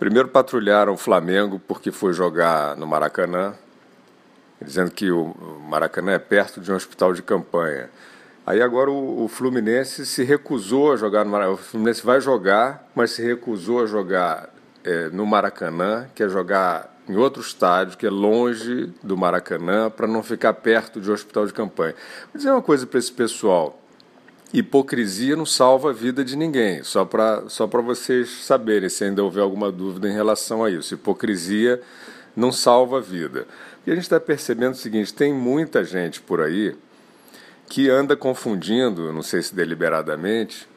Primeiro patrulharam o Flamengo porque foi jogar no Maracanã, dizendo que o Maracanã é perto de um hospital de campanha. Aí agora o, Fluminense se recusou a jogar no Maracanã. O Fluminense vai jogar, mas se recusou a jogar é, no Maracanã, quer jogar em outro estádio, que é longe do Maracanã, para não ficar perto de um hospital de campanha. Vou dizer uma coisa para esse pessoal. Hipocrisia não salva a vida de ninguém, só para só vocês saberem, se ainda houver alguma dúvida em relação a isso. Hipocrisia não salva a vida. E a gente está percebendo o seguinte: tem muita gente por aí que anda confundindo, não sei se deliberadamente,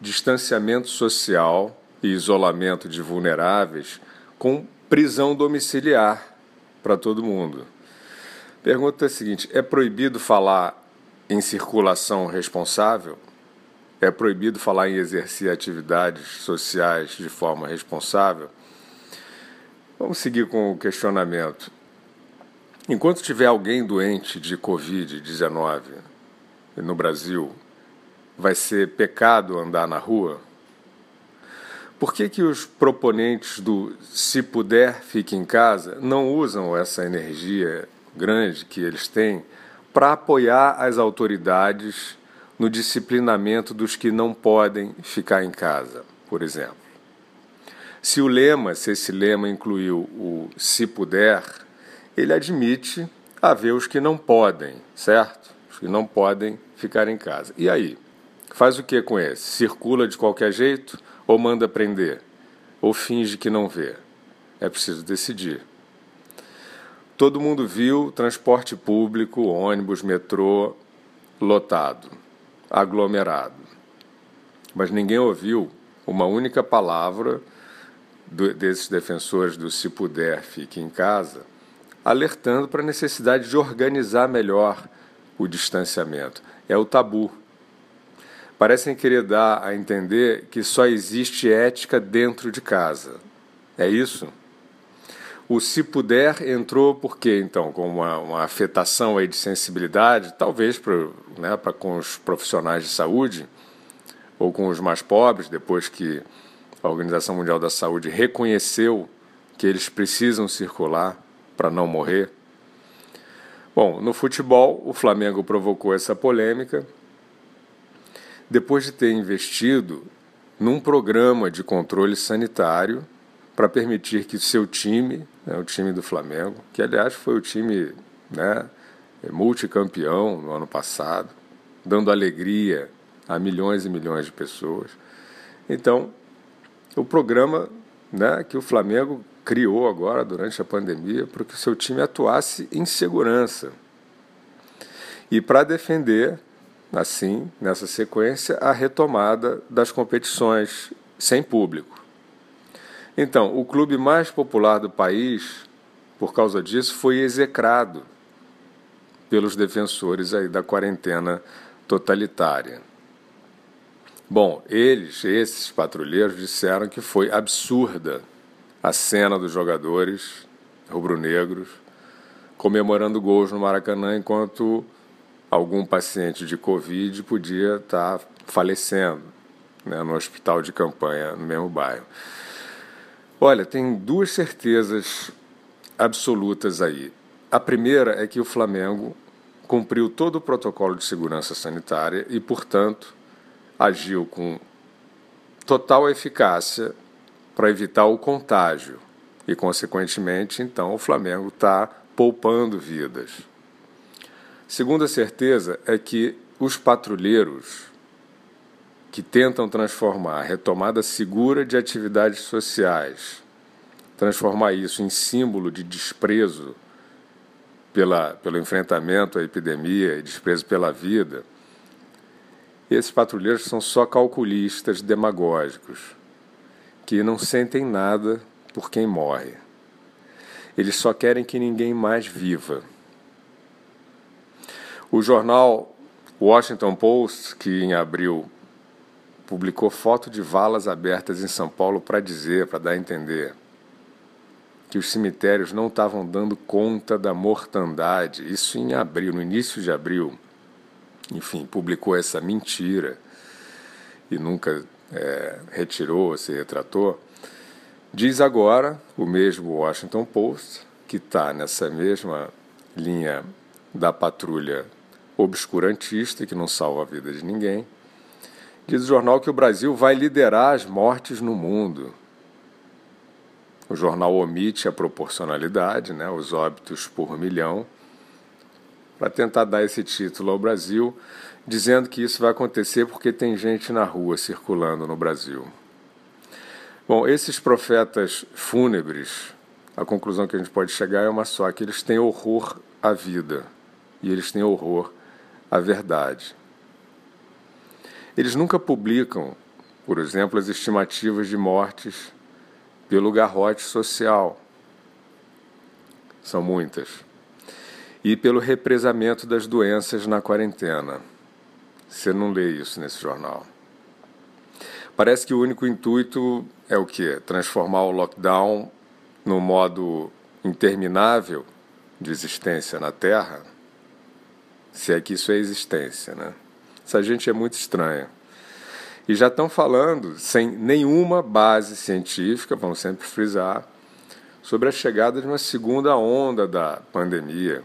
distanciamento social e isolamento de vulneráveis com prisão domiciliar para todo mundo. Pergunta é a seguinte: é proibido falar em circulação responsável? É proibido falar em exercer atividades sociais de forma responsável? Vamos seguir com o questionamento. Enquanto tiver alguém doente de Covid-19 no Brasil, vai ser pecado andar na rua? Por que, que os proponentes do se puder, fique em casa não usam essa energia grande que eles têm para apoiar as autoridades no disciplinamento dos que não podem ficar em casa, por exemplo? Se o lema, se esse lema incluiu o se puder, ele admite haver os que não podem, certo? Os que não podem ficar em casa. E aí? Faz o que com esse? Circula de qualquer jeito? ou manda prender, ou finge que não vê. É preciso decidir. Todo mundo viu transporte público, ônibus, metrô lotado, aglomerado. Mas ninguém ouviu uma única palavra do, desses defensores do se puder, fique em casa, alertando para a necessidade de organizar melhor o distanciamento. É o tabu parecem querer dar a entender que só existe ética dentro de casa. É isso? O se puder entrou por quê, então? Com uma, uma afetação aí de sensibilidade, talvez para né, com os profissionais de saúde ou com os mais pobres, depois que a Organização Mundial da Saúde reconheceu que eles precisam circular para não morrer. Bom, no futebol, o Flamengo provocou essa polêmica depois de ter investido num programa de controle sanitário para permitir que seu time, né, o time do Flamengo, que aliás foi o time né, multicampeão no ano passado, dando alegria a milhões e milhões de pessoas. Então, o programa né, que o Flamengo criou agora durante a pandemia para que o seu time atuasse em segurança e para defender assim, nessa sequência, a retomada das competições sem público. Então, o clube mais popular do país, por causa disso, foi execrado pelos defensores aí da quarentena totalitária. Bom, eles, esses patrulheiros, disseram que foi absurda a cena dos jogadores rubro-negros comemorando gols no Maracanã enquanto algum paciente de Covid podia estar falecendo né, no hospital de campanha no mesmo bairro. Olha, tem duas certezas absolutas aí. A primeira é que o Flamengo cumpriu todo o protocolo de segurança sanitária e, portanto, agiu com total eficácia para evitar o contágio. E, consequentemente, então, o Flamengo está poupando vidas. Segunda certeza é que os patrulheiros que tentam transformar a retomada segura de atividades sociais, transformar isso em símbolo de desprezo pela, pelo enfrentamento à epidemia e desprezo pela vida, esses patrulheiros são só calculistas demagógicos que não sentem nada por quem morre. Eles só querem que ninguém mais viva. O jornal Washington Post, que em abril publicou foto de valas abertas em São Paulo para dizer, para dar a entender que os cemitérios não estavam dando conta da mortandade. Isso em abril, no início de abril. Enfim, publicou essa mentira e nunca é, retirou, se retratou. Diz agora o mesmo Washington Post, que está nessa mesma linha da patrulha obscurantista, que não salva a vida de ninguém. Diz o jornal que o Brasil vai liderar as mortes no mundo. O jornal omite a proporcionalidade, né, os óbitos por milhão, para tentar dar esse título ao Brasil, dizendo que isso vai acontecer porque tem gente na rua circulando no Brasil. Bom, esses profetas fúnebres, a conclusão que a gente pode chegar é uma só, que eles têm horror à vida e eles têm horror à verdade. Eles nunca publicam, por exemplo, as estimativas de mortes pelo garrote social. São muitas. E pelo represamento das doenças na quarentena. Você não lê isso nesse jornal. Parece que o único intuito é o quê? Transformar o lockdown no modo interminável de existência na Terra? Se é que isso é existência, né? Essa gente é muito estranha. E já estão falando, sem nenhuma base científica, vamos sempre frisar, sobre a chegada de uma segunda onda da pandemia,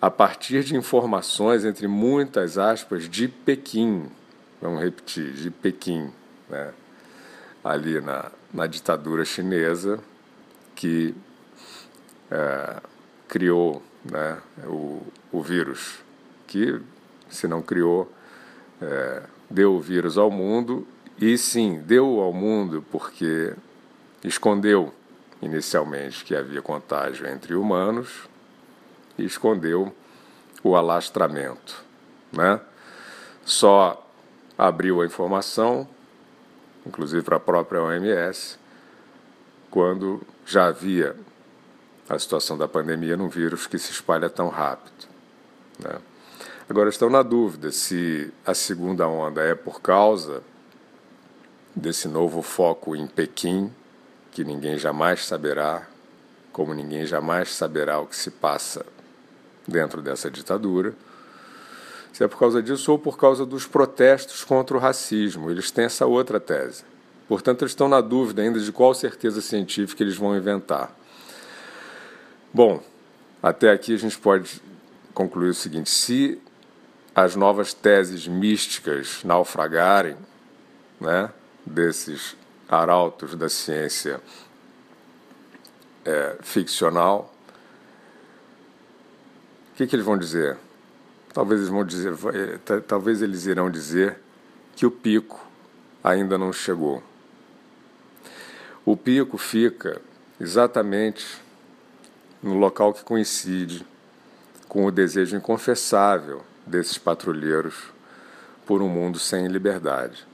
a partir de informações, entre muitas aspas, de Pequim. Vamos repetir, de Pequim, né? ali na, na ditadura chinesa, que é, criou né, o, o vírus, que, se não criou, é, deu o vírus ao mundo e sim, deu ao mundo porque escondeu inicialmente que havia contágio entre humanos e escondeu o alastramento, né? Só abriu a informação, inclusive para a própria OMS, quando já havia a situação da pandemia num vírus que se espalha tão rápido, né? Agora estão na dúvida se a segunda onda é por causa desse novo foco em Pequim, que ninguém jamais saberá, como ninguém jamais saberá o que se passa dentro dessa ditadura. Se é por causa disso ou por causa dos protestos contra o racismo. Eles têm essa outra tese. Portanto, eles estão na dúvida ainda de qual certeza científica eles vão inventar. Bom, até aqui a gente pode concluir o seguinte: se as novas teses místicas naufragarem, né, desses arautos da ciência é, ficcional, o que, que eles vão dizer? Talvez eles vão dizer, é, talvez eles irão dizer que o pico ainda não chegou. O pico fica exatamente no local que coincide com o desejo inconfessável desses patrulheiros por um mundo sem liberdade.